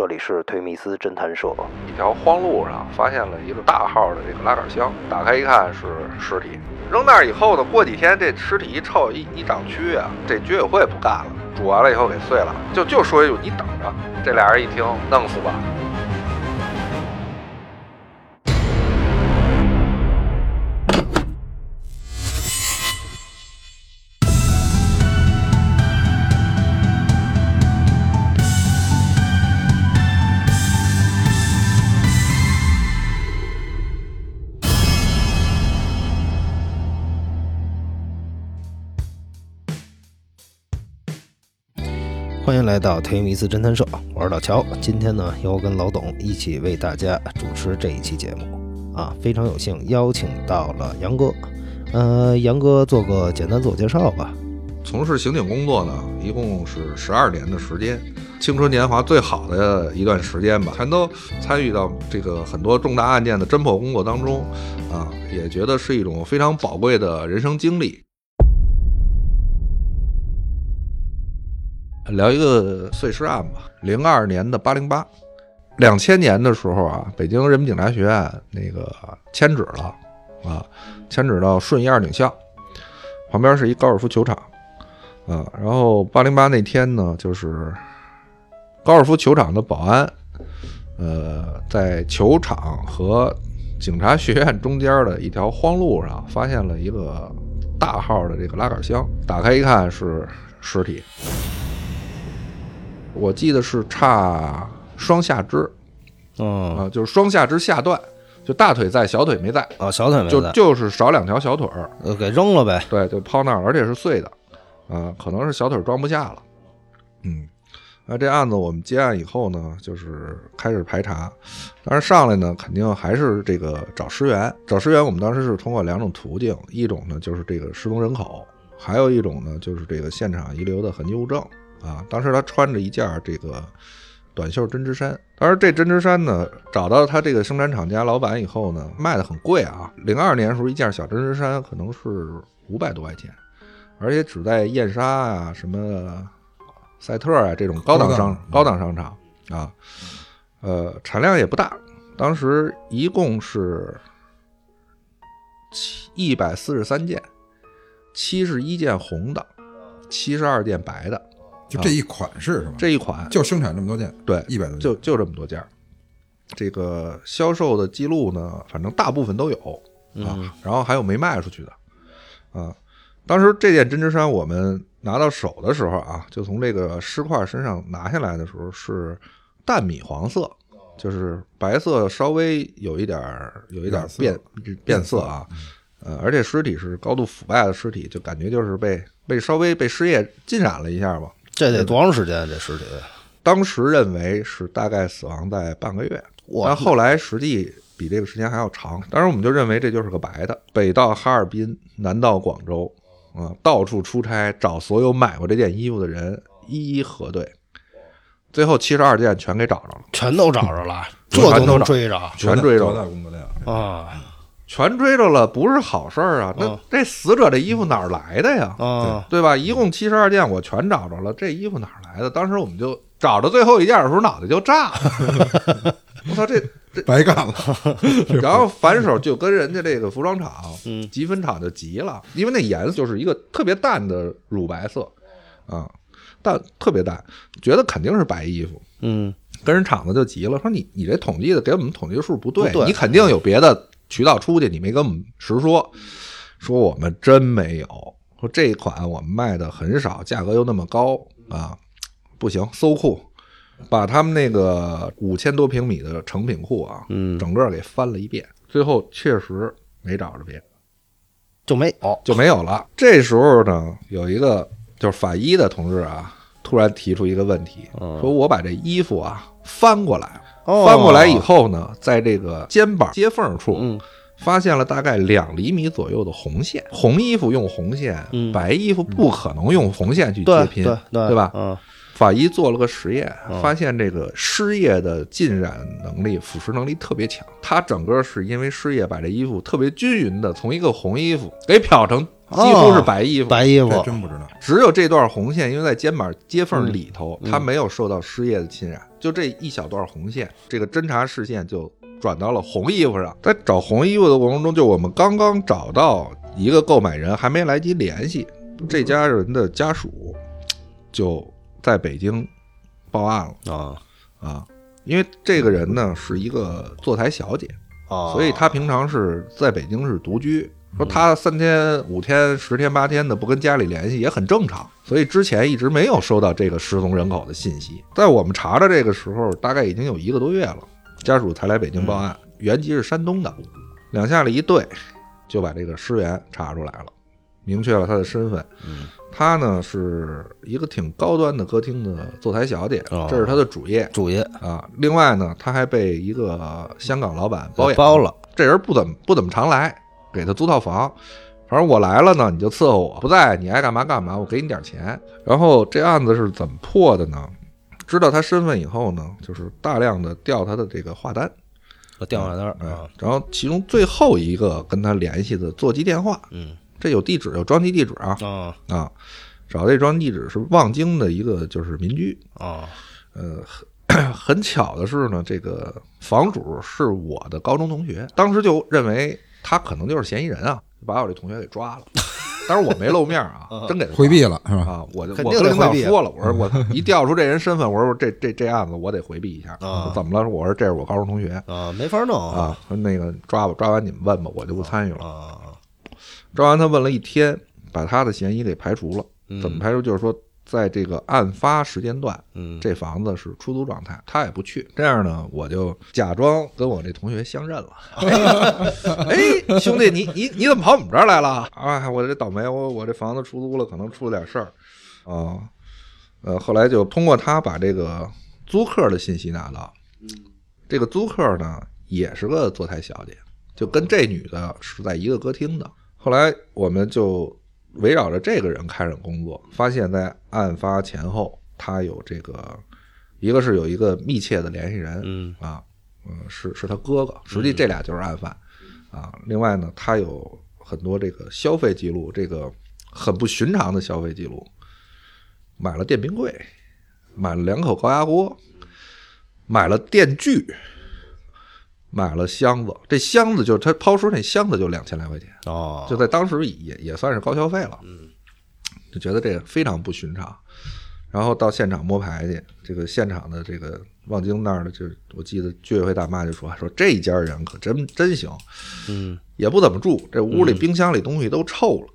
这里是推密斯侦探社。一条荒路上发现了一个大号的这个拉杆箱，打开一看是尸体。扔那儿以后呢，过几天这尸体一臭一一长蛆啊，这居委会不干了，煮完了以后给碎了，就就说一句你等着。这俩人一听，弄死吧。欢迎来到忒弥斯侦探社，我是老乔。今天呢，由我跟老董一起为大家主持这一期节目啊，非常有幸邀请到了杨哥。呃，杨哥做个简单自我介绍吧。从事刑警工作呢，一共是十二年的时间，青春年华最好的一段时间吧，全都参与到这个很多重大案件的侦破工作当中啊，也觉得是一种非常宝贵的人生经历。聊一个碎尸案吧，零二年的八零八，两千年的时候啊，北京人民警察学院那个迁址了啊，迁址到顺义二警校旁边是一高尔夫球场啊，然后八零八那天呢，就是高尔夫球场的保安，呃，在球场和警察学院中间的一条荒路上发现了一个大号的这个拉杆箱，打开一看是尸体。我记得是差双下肢，嗯啊，就是双下肢下段，就大腿在，小腿没在，啊，小腿没就在就是少两条小腿儿，呃给扔了呗。对，就抛那儿，而且是碎的，啊，可能是小腿装不下了，嗯，那这案子我们接案以后呢，就是开始排查，当然上来呢，肯定还是这个找尸源，找尸源，我们当时是通过两种途径，一种呢就是这个失踪人口，还有一种呢就是这个现场遗留的痕迹物证。啊，当时他穿着一件这个短袖针织衫，当时这针织衫呢，找到他这个生产厂家老板以后呢，卖的很贵啊。零二年时候，一件小针织衫可能是五百多块钱，而且只在燕莎啊、什么赛特啊这种高档商高档商场啊，呃，产量也不大。当时一共是七一百四十三件，七十一件红的，七十二件白的。就这一款式是吧？这一款就生产这么多件，对，一百多件，就就这么多件儿。这个销售的记录呢，反正大部分都有啊，然后还有没卖出去的啊。当时这件针织衫我们拿到手的时候啊，就从这个尸块身上拿下来的时候是淡米黄色，就是白色稍微有一点儿有一点儿变变色啊。呃，而且尸体是高度腐败的尸体，就感觉就是被被稍微被尸液浸染了一下吧。这得多长时间？这尸体？当时认为是大概死亡在半个月，但后来实际比这个时间还要长。当时我们就认为这就是个白的。北到哈尔滨，南到广州，啊，到处出差找所有买过这件衣服的人一一核对，最后七十二件全给找着了，全都找着了，这 全都能追着全追着多大，工作量？啊全追着了，不是好事儿啊！那嗯这死者这衣服哪儿来的呀？啊！对吧？一共七十二件，我全找着了，这衣服哪儿来的？当时我们就找着最后一件的时候，脑袋就炸了。我操，这这白干了，然后反手就跟人家这个服装厂、嗯集分厂就急了，因为那颜色就是一个特别淡的乳白色啊，淡特别淡，觉得肯定是白衣服。嗯跟人厂子就急了，说你你这统计的给我们统计的数不对，不对你肯定有别的渠道出去，你没跟我们实说。说我们真没有，说这款我们卖的很少，价格又那么高啊，不行，搜库，把他们那个五千多平米的成品库啊，嗯，整个给翻了一遍，最后确实没找着别的，就没有。就没有了。这时候呢，有一个就是法医的同志啊，突然提出一个问题，嗯说我把这衣服啊翻过来，哦翻过来以后呢，在这个肩膀接缝处，嗯发现了大概两厘米左右的红线。红衣服用红线，嗯白衣服不可能用红线去接拼，对对，对吧？嗯法医做了个实验嗯，发现这个湿液的浸染能力、腐蚀能力特别强。他整个是因为湿液把这衣服特别均匀的从一个红衣服给漂成几乎是白衣服，这白衣服，真不知道。只有这段红线，因为在肩膀接缝里头，嗯它没有受到尸液的侵染，就这一小段红线，这个侦查视线就转到了红衣服上。在找红衣服的过程中，就我们刚刚找到一个购买人，还没来及联系这家人的家属，就在北京报案了啊啊。因为这个人呢是一个坐台小姐，啊，所以她平常是在北京是独居。说他三天、五天、十天、八天的不跟家里联系也很正常，所以之前一直没有收到这个失踪人口的信息。在我们查的这个时候，大概已经有一个多月了，家属才来北京报案。原籍是山东的，两下里一对，就把这个尸源查出来了，明确了他的身份。嗯他呢是一个挺高端的歌厅的坐台小姐，哦这是他的主业主业啊。另外呢，他还被一个香港老板包养包了，这人不怎么不怎么常来，给他租套房。反正我来了呢，你就伺候我；不在，你爱干嘛干嘛，我给你点钱。然后这案子是怎么破的呢？知道他身份以后呢，就是大量的调他的这个话单，我电话单啊，然后其中最后一个跟他联系的座机电话，嗯这有地址，有装机地址啊啊啊，找这装机地址是望京的一个就是民居，啊呃，很 很巧的是呢，这个房主是我的高中同学，当时就认为他可能就是嫌疑人啊，把我这同学给抓了。但是我没露面啊，真给他回避了是吧？啊！我就我跟领导说了，我说 我一调出这人身份，我说这这这案子我得回避一下。啊怎么了？我说这是我高中同学啊，没法弄啊，说那个抓吧，抓完你们问吧，我就不参与了。啊，抓完他问了一天，把他的嫌疑给排除了。嗯怎么排除？就是说，在这个案发时间段，嗯这房子是出租状态，他也不去。这样呢，我就假装跟我这同学相认了。哎，兄弟，你你你怎么跑我们这儿来了？啊，我这倒霉，我我这房子出租了，可能出了点事儿啊。呃，后来就通过他把这个租客的信息拿到，这个租客呢也是个坐台小姐，就跟这女的是在一个歌厅的。后来我们就围绕着这个人开展工作，发现，在案发前后，他有这个，一个是有一个密切的联系人，嗯啊，嗯，是是他哥哥，实际这俩就是案犯，啊，另外呢，他有很多这个消费记录，这个很不寻常的消费记录，买了电冰柜，买了两口高压锅，买了电锯。买了箱子，这箱子就是他抛出那箱子就两千来块钱，哦，就在当时也也算是高消费了，嗯，就觉得这个非常不寻常。然后到现场摸牌去，这个现场的这个望京那儿的，就我记得居委会大妈就说说这家人可真真行，嗯也不怎么住，这屋里冰箱里东西都臭了。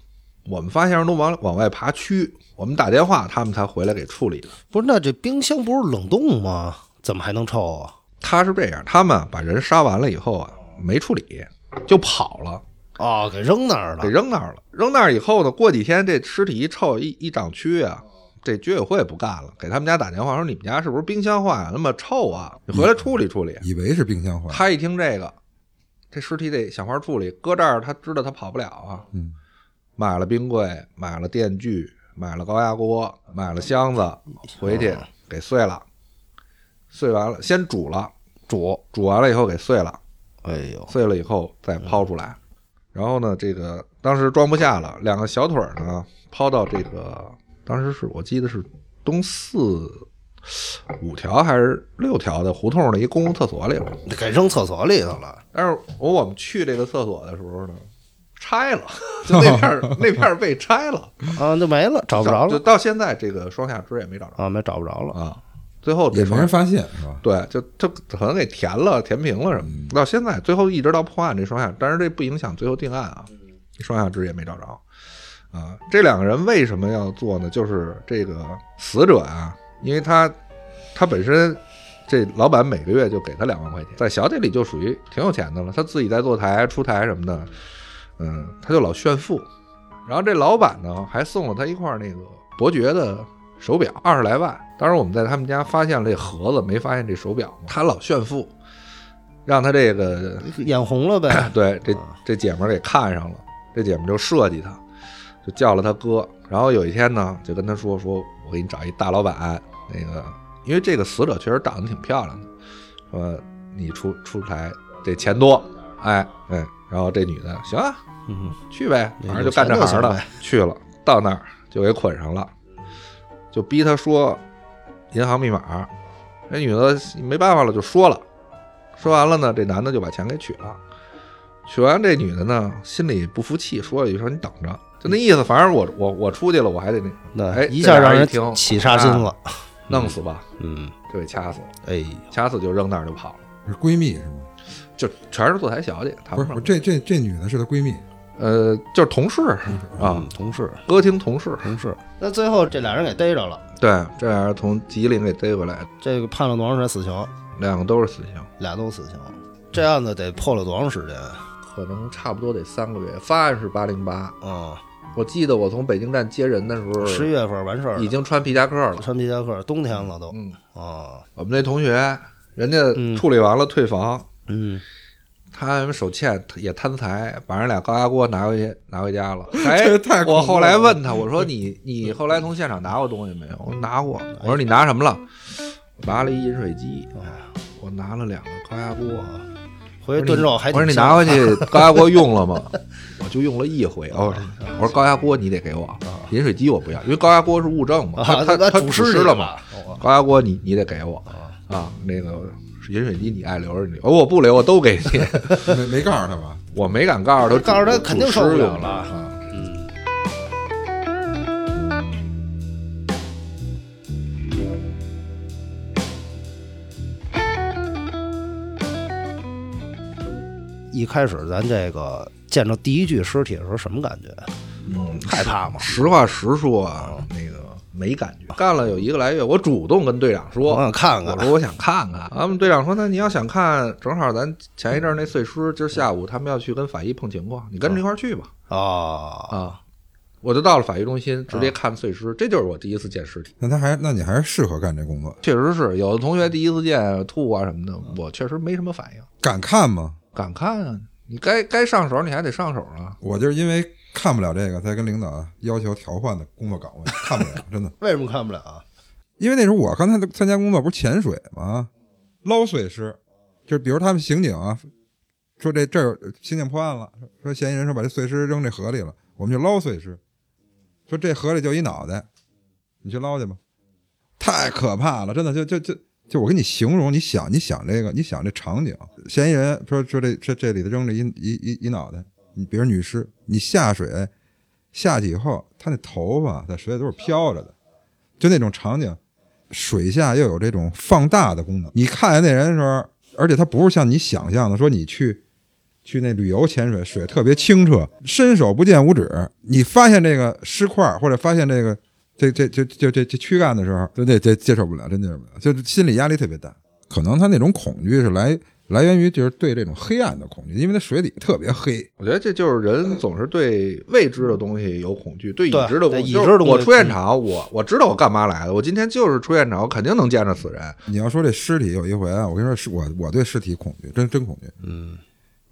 我们发现人都往往外爬蛆，我们打电话他们才回来给处理的。不是，那这冰箱不是冷冻吗？怎么还能臭啊？他是这样，他们把人杀完了以后啊，没处理就跑了。哦，给扔那儿了给。扔那儿了。扔那儿以后呢，过几天这尸体一臭一一长蛆啊，这居委会不干了，给他们家打电话说你们家是不是冰箱坏了，那么臭啊，你回来处理处理。以为是冰箱坏了，他一听这个，这尸体得想法处理，搁这儿他知道他跑不了啊，嗯，买了冰柜，买了电锯，买了高压锅，买了箱子，回去给碎了，碎完了先煮了，煮，煮完了以后给碎了。哎呦，碎了以后再抛出来。然后呢，这个当时装不下了，两个小腿儿呢抛到这个，当时是我记得是东四五条还是六条的胡同的一公共厕所里了。给扔厕所里头了。但是我我们去这个厕所的时候呢，拆了，就那片儿 那片儿被拆了，啊，就没了，找不着了就到现在这个双下肢也没找着啊，没找不着了。啊。最后也没人发现是吧？对，就就可能给填了、填平了什么的。到现在，最后一直到破案这双下，但是这不影响最后定案啊，双下肢也没找着啊。这两个人为什么要做呢？就是这个死者啊，因为他他本身这老板每个月就给他两万块钱，在小姐里就属于挺有钱的了，他自己在坐台出台什么的，嗯，他就老炫富。然后这老板呢，还送了他一块那个伯爵的手表，二十来万。当时我们在他们家发现了这盒子，没发现这手表。他老炫富，让他这个眼红了呗。对这这姐们儿给看上了，这姐们儿就设计他，就叫了他哥。然后有一天呢，就跟他说说，我给你找一大老板，那个因为这个死者确实长得挺漂亮的，说你出出台这钱多，哎哎，然后这女的行啊，嗯，去呗，那反正就干这行的去了，到那儿就给捆上了，就逼他说银行密码。那女的没办法了，就说了，说完了呢，这男的就把钱给取了。取完，这女的呢心里不服气，说了一句：“说你等着。”就那意思，反正我我我出去了，我还得那那哎一下让人听起杀心了。弄死吧，嗯，就给掐死了，哎，掐死就扔那儿就跑了，是闺蜜是吗？就全是坐台小姐，不是，这这这女的是她闺蜜呃，就是同事啊嗯，同事，歌厅同事。同事。那最后这俩人给逮着了，对，这俩人从吉林给逮回来的，这个判了多长时间死刑？两个都是死刑，俩都死刑。这案子得破了多长时间？可能差不多得三个月。发案是八零八，嗯，我记得我从北京站接人的时候，十一月份完事儿了，已经穿皮夹克了。穿皮夹克，冬天了都。嗯，啊，我们那同学，人家嗯处理完了退房，嗯，他们手欠也贪财，把人俩高压锅拿回去拿回家了。这哎，我后来问他，我说你你后来从现场拿过东西没有？我说拿过。我说你拿什么了？我拿了一饮水机，我拿了两个高压锅。回去炖肉还我说你拿回去 高压锅用了吗？我就用了一回。哦，我说高压锅你得给我，饮水机我不要，因为高压锅是物证嘛，啊，它它它主湿尸了。嘛？高压锅你你得给我啊，那个饮水机你爱留着你，哦我不留我都给你。没没告诉他吧？我没敢告诉他，告诉他肯定受不了了啊嗯，一开始咱这个见着第一具尸体的时候，什么感觉？嗯，害怕吗？实话实说啊，那个没感觉。干了有一个来月，我主动跟队长说，我想看看我说我想看看。咱们队长说，那你要想看，正好咱前一阵儿那碎尸，今儿下午他们要去跟法医碰情况，你跟着一块儿去吧。啊，啊，我就到了法医中心，直接看碎尸，这就是我第一次见尸体。那他还，那你还是适合干这工作，确实是有的同学第一次见吐啊什么的，我确实没什么反应。敢看吗？敢看啊，你该该上手你还得上手啊。我就是因为看不了这个，才跟领导要求调换的工作岗位，看不了，真的。为什么看不了啊？因为那时候我刚才参加工作不是潜水吗？捞碎尸，就是比如他们刑警啊，说这这儿刑警破案了，说嫌疑人说把这碎尸扔这河里了，我们就捞碎尸，说这河里就一脑袋，你去捞去吧，太可怕了，真的就就就就我给你形容，你想你想这个，你想这场景，嫌疑人说说这这这里头扔着一一一一脑袋，你比如女尸，你下水下去以后，他那头发在水里都是飘着的，就那种场景。水下又有这种放大的功能。你看见那人的时候，而且他不是像你想象的说你去去那旅游潜水，水特别清澈，伸手不见五指。你发现这个尸块或者发现这个这这这这这这躯干的时候，就这这接受不了，真接受不了，就是心理压力特别大。可能他那种恐惧是来来源于就是对这种黑暗的恐惧，因为它水底特别黑。我觉得这就是人总是对未知的东西有恐惧，对已知的东西。对已就是我知的我出现场，我我知道我干嘛来的，我今天就是出现场，我肯定能见着死人。你要说这尸体有一回啊，我跟你说，是我我对尸体恐惧，真真恐惧。嗯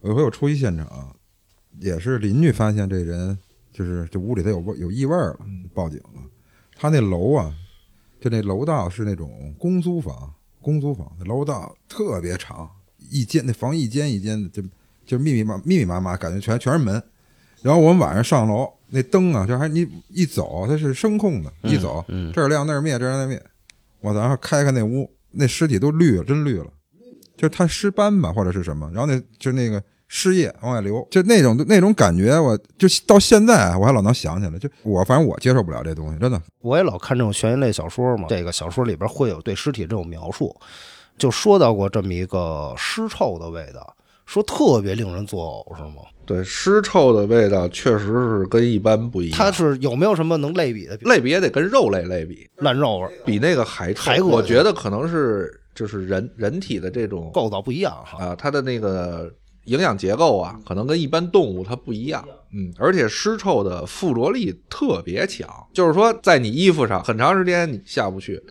有一回我出一现场，也是邻居发现这人就是这屋里头有味有异味了，报警了。他那楼啊，就那楼道是那种公租房，公租房那楼道特别长，一间那房一间一间的，就就密密麻密密麻麻，感觉全全是门。然后我们晚上上楼，那灯啊，就还你一走它是声控的，一走、嗯这儿亮那儿灭，这儿亮那儿灭。我然后开开那屋，那尸体都绿了，真绿了。就是它尸斑吧，或者是什么，然后那就那个尸液往外流，就那种那种感觉，我就到现在啊我还老能想起来。就我反正我接受不了这东西，真的。我也老看这种悬疑类小说嘛，这个小说里边会有对尸体这种描述，就说到过这么一个尸臭的味道，说特别令人作呕，是吗？对，尸臭的味道确实是跟一般不一样。它是有没有什么能类比的？类比也得跟肉类类比，烂肉味儿，比那个还臭还恶我觉得可能是就是人人体的这种构造不一样哈。啊，它的那个营养结构啊，可能跟一般动物它不一样。嗯，而且尸臭的附着力特别强，就是说在你衣服上很长时间你下不去。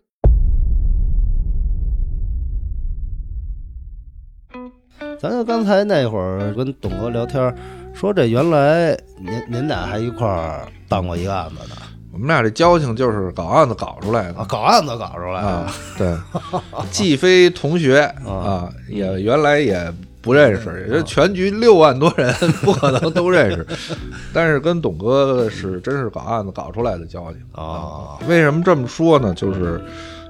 咱就刚才那会儿跟董哥聊天，说这原来您您俩还一块儿办过一个案子呢我们俩这交情就是搞案子搞出来的啊，搞案子搞出来啊，对，既非同学啊，也原来也不认识，也就全局六万多人，不可能都认识。但是跟董哥是真是搞案子搞出来的交情啊。为什么这么说呢？就是，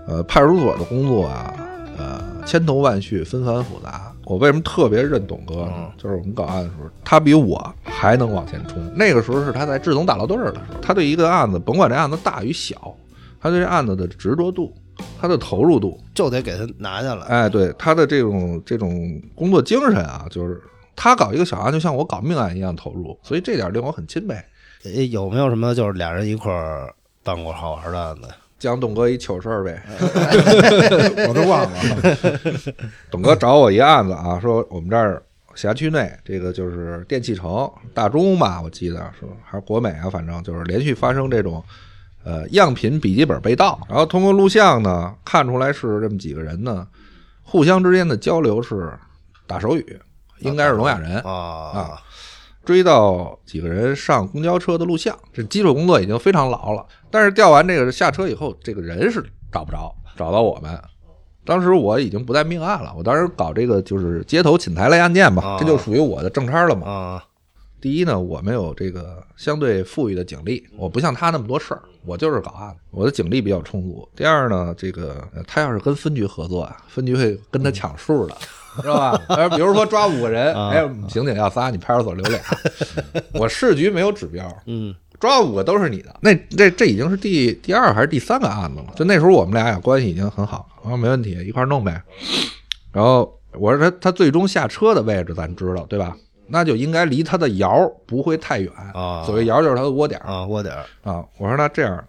呃，派出所的工作啊，呃，千头万绪，纷繁复杂。我为什么特别认董哥呢？就是我们搞案的时候，他比我还能往前冲。那个时候是他在志总打捞队儿的时候，他对一个案子，甭管这案子大与小，他对这案子的执着度。他的投入度就得给他拿下来，哎，对他的这种这种工作精神啊，就是他搞一个小案，就像我搞命案一样投入，所以这点令我很钦佩。有没有什么就是俩人一块儿办过好玩的案子？讲董哥一糗事儿呗，我都忘了。董哥找我一案子啊，说我们这儿辖区内这个就是电器城大中吧，我记得是还是国美啊，反正就是连续发生这种。呃，样品笔记本被盗，然后通过录像呢，看出来是这么几个人呢，互相之间的交流是打手语，应该是聋哑人啊啊。追到几个人上公交车的录像，这基础工作已经非常牢了。但是调完这个下车以后，这个人是找不着，找到我们。当时我已经不在命案了，我当时搞这个就是街头请财类案件吧，这就属于我的正差了嘛。啊。第一呢，我没有这个相对富裕的警力，我不像他那么多事儿，我就是搞案子，我的警力比较充足。第二呢，这个他要是跟分局合作啊，分局会跟他抢数的，是吧？比如说抓五个人，哎，刑警要仨，你派出所留俩，我市局没有指标，嗯，抓五个都是你的。那这这已经是第第二还是第三个案子了？就那时候我们俩呀关系已经很好，我说没问题，一块弄呗。然后我说他他最终下车的位置咱知道对吧？那就应该离他的窑不会太远啊。所谓窑就是他的窝点啊，窝点啊。我说那这样，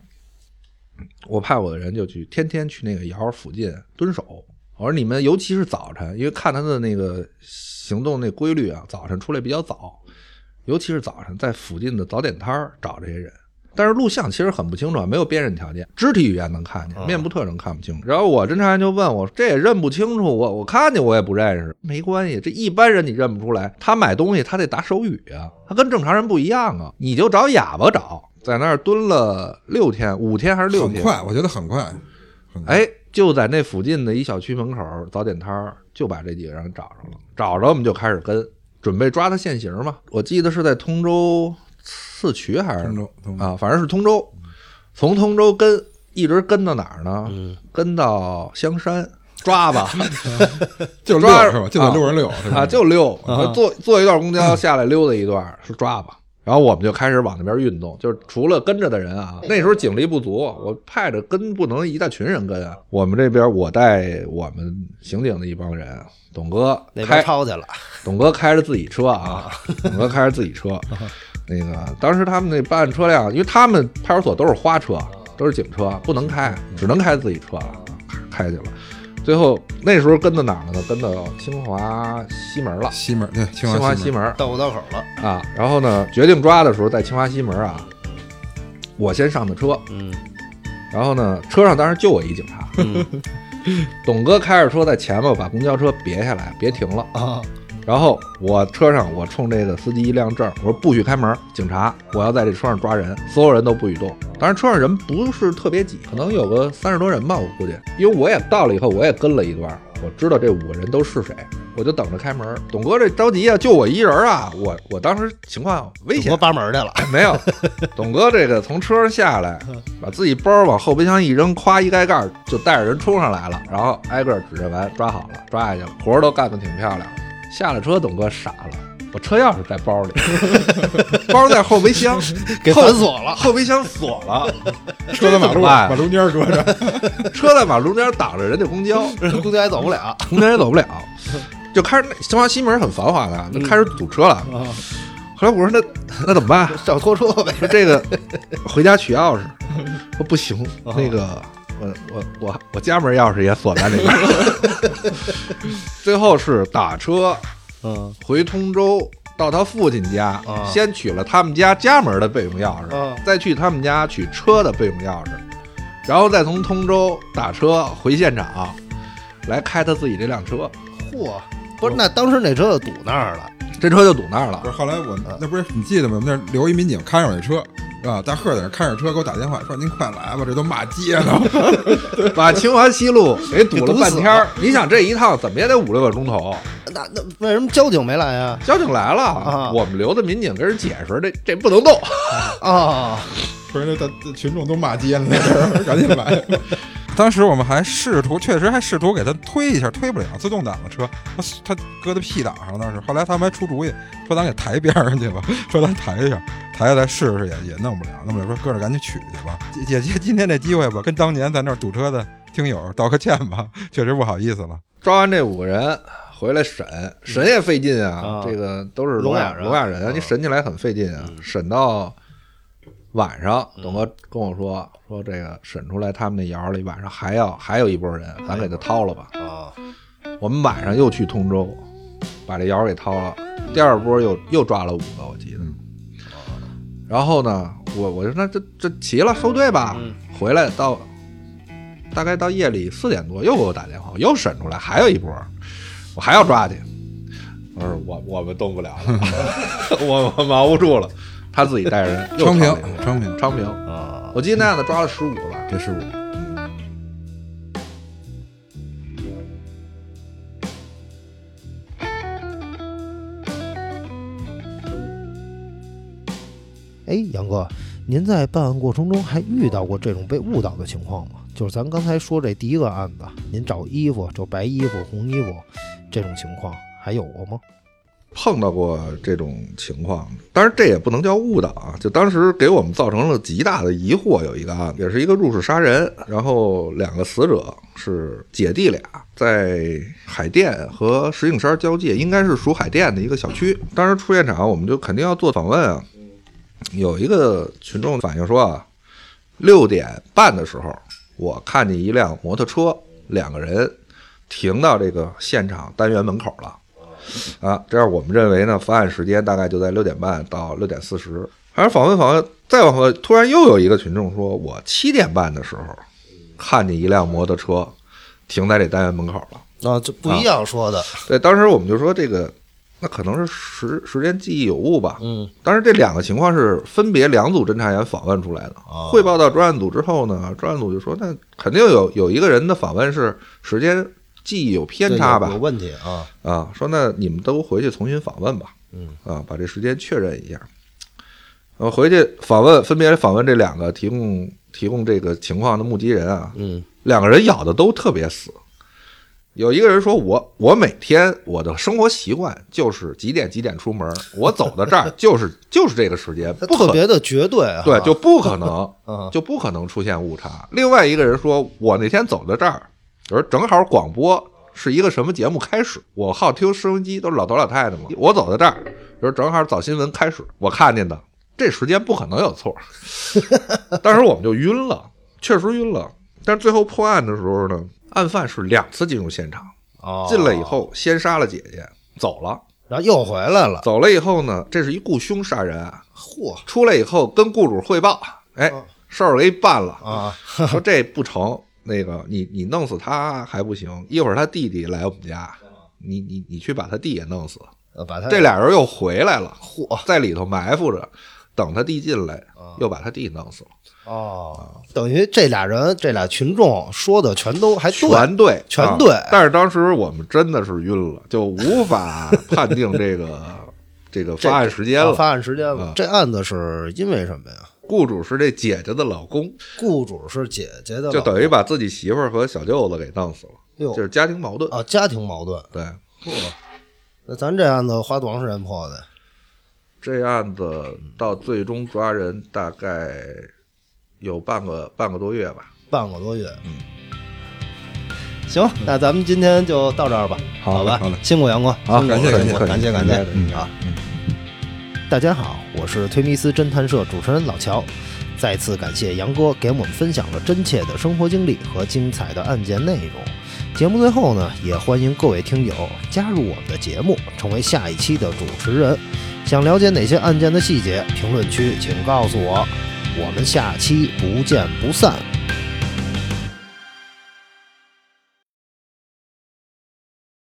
我派我的人就去天天去那个窑附近蹲守。我说你们尤其是早晨，因为看他的那个行动那规律啊，早晨出来比较早，尤其是早晨在附近的早点摊儿找这些人。但是录像其实很不清楚，没有辨认条件，肢体语言能看见，面部特征看不清楚。然后我侦查员就问我，这也认不清楚，我我看见我也不认识，没关系，这一般人你认不出来。他买东西他得打手语啊，他跟正常人不一样啊。你就找哑巴找，在那儿蹲了六天，五天还是六天？很快，我觉得很快。哎，就在那附近的一小区门口早点摊儿就把这几个人找着了。找着我们就开始跟，准备抓他现行嘛。我记得是在通州。四渠还是通州啊？反正是通州，从通州跟一直跟到哪儿呢？跟到香山抓吧，就抓是吧？就得溜人溜啊，就溜。坐坐一段公交下来溜达一段是抓吧。然后我们就开始往那边运动，就是除了跟着的人啊，那时候警力不足，我派着跟不能一大群人跟啊。我们这边我带我们刑警的一帮人，董哥开抄去了，董哥开着自己车啊，董哥开着自己车。那个当时他们那办案车辆，因为他们派出所都是花车，都是警车，不能开，只能开自己车了，开去了。最后那时候跟到哪儿了呢？跟到清华西门了。西门对，清华西门到五道口了啊。然后呢，决定抓的时候在清华西门啊，我先上的车，嗯，然后呢，车上当时就我一警察，董哥开着车在前面把公交车别下来，别停了啊。然后我车上，我冲这个司机一亮证，我说不许开门，警察，我要在这车上抓人，所有人都不许动。当然车上人不是特别挤，可能有个三十多人吧，我估计。因为我也到了以后，我也跟了一段，我知道这五个人都是谁，我就等着开门。董哥这着急啊，就我一人啊，我我当时情况危险，我扒门去了，没有。董哥这个从车上下来，把自己包往后备箱一扔，咵一盖盖就带着人冲上来了，然后挨个指着完，抓好了，抓下去了，活儿都干得挺漂亮。下了车，董哥傻了，我车钥匙在包里，包在后备箱，给反锁了，后备箱锁了，车在马路马中间搁着，车在马路中间挡着人家公交，公交也走不了，公交也走不了，就开始清华西门很繁华的，那开始堵车了。后来我说那那怎么办？找拖车呗。说这个回家取钥匙，说不行，那个。我我我我家门钥匙也锁在里边，最后是打车，嗯，回通州到他父亲家，先取了他们家家门的备用钥匙，再去他们家取车的备用钥匙，然后再从通州打车回现场，来开他自己这辆车。嚯，不是，那当时那车就堵那儿了，这车就堵那儿了。不是，后来我那不是你记得吗？我们那留一民警看上我这车。是吧？大贺在那开着车，给我打电话说：“您快来吧，这都骂街呢，把清华西路给堵了半天儿。你想这一趟怎么也得五六个钟头？那那为什么交警没来呀？交警来了，啊我们留的民警跟人解释，这这不能动。啊，不是那大群众都骂街了，那阵儿赶紧来。当时我们还试图，确实还试图给他推一下，推不了，自动挡的车，他他搁在 P 档上，当时后来他们还出主意，说咱给抬边上去吧，说咱抬一下，抬下来试试也也弄不了，弄不了。说搁这赶紧取去吧，也借今天这机会吧，跟当年在那儿堵车的听友道个歉吧，确实不好意思了。抓完这五个人回来审，审也费劲啊，啊。这个都是聋哑人。聋哑人，啊你审起来很费劲啊。审到晚上，董哥跟我说说这个审出来他们那窑里晚上还要还有一波人，咱给他掏了吧。啊，我们晚上又去通州，把这窑给掏了。第二波又又抓了五个，我记得。然后呢，我我说那这这齐了，收队吧。回来到大概到夜里四点多，又给我打电话，又审出来还有一波，我还要抓去。我说我我们动不了了，我我忙不住了。他自己带人 昌平昌平昌平，啊，我记得那样的抓了十五个吧。这十五。哎，杨哥，您在办案过程中还遇到过这种被误导的情况吗？就是咱刚才说这第一个案子，您找衣服就白衣服、红衣服这种情况还有过吗？碰到过这种情况，当然这也不能叫误导啊，就当时给我们造成了极大的疑惑。有一个案子，也是一个入室杀人，然后两个死者是姐弟俩，在海淀和石景山交界，应该是属海淀的一个小区。当时出现场，我们就肯定要做访问啊。有一个群众反映说啊，六点半的时候，我看见一辆摩托车，两个人停到这个现场单元门口了。啊，这样我们认为呢，发案时间大概就在六点半到六点四十。还是访问访问，再往后，突然又有一个群众说，我七点半的时候看见一辆摩托车停在这单元门口了。啊，这不一样说的。对，当时我们就说这个，那可能是时时间记忆有误吧。嗯，当然这两个情况是分别两组侦查员访问出来的。啊汇报到专案组之后呢，专案组就说，那肯定有有一个人的访问是时间记忆有偏差吧有有？问题啊。啊，说那你们都回去重新访问吧，嗯，啊，把这时间确认一下。我，回去访问，分别访问这两个提供提供这个情况的目击人啊，嗯两个人咬的都特别死。有一个人说我我每天我的生活习惯就是几点几点出门，我走到这儿 就是就是这个时间，不可特别的绝对啊。对，就不可能 嗯就不可能出现误差。另外一个人说，我那天走到这儿，我说正好广播是一个什么节目开始，我好听收音机，都是老头老太太嘛。我走到这儿，说正好早新闻开始，我看见的这时间不可能有错。当时我们就晕了，确实晕了。但是最后破案的时候呢，案犯是两次进入现场，哦进来以，后先杀了姐姐，走了。然后又回来了。走了以后呢，这是一雇凶杀人案。嚯出来以后跟雇主汇报，哎嗯，事儿给办了，啊！说这不成，那个你你弄死他还不行，一会儿他弟弟来我们家，你你你去把他弟也弄死。呃把他这俩人又回来了，嚯在里头埋伏着，等他弟进来，啊又把他弟弄死了，哦，等于这俩人这俩群众说的全都还对。全对，啊全对但是当时我们真的是晕了，就无法 判定这个这个发案时间了。啊发案时间了啊。这案子是因为什么呀？雇主是这姐姐的老公，雇主是姐姐的老公，就等于把自己媳妇儿和小舅子给弄死了，哟就是家庭矛盾。啊家庭矛盾。对，嚯，那咱这案子花多长时间破的？这案子到最终抓人大概有半个半个多月吧。半个多月。嗯，行，那咱们今天就到这儿吧，好吧？好嘞辛苦杨哥，好辛苦感谢辛苦感谢感谢感谢感谢嗯啊！大家好，我是推迷斯侦探社主持人老乔。再次感谢杨哥给我们分享了真切的生活经历和精彩的案件内容。节目最后呢，也欢迎各位听友加入我们的节目，成为下一期的主持人。想了解哪些案件的细节，评论区请告诉我。我们下期不见不散。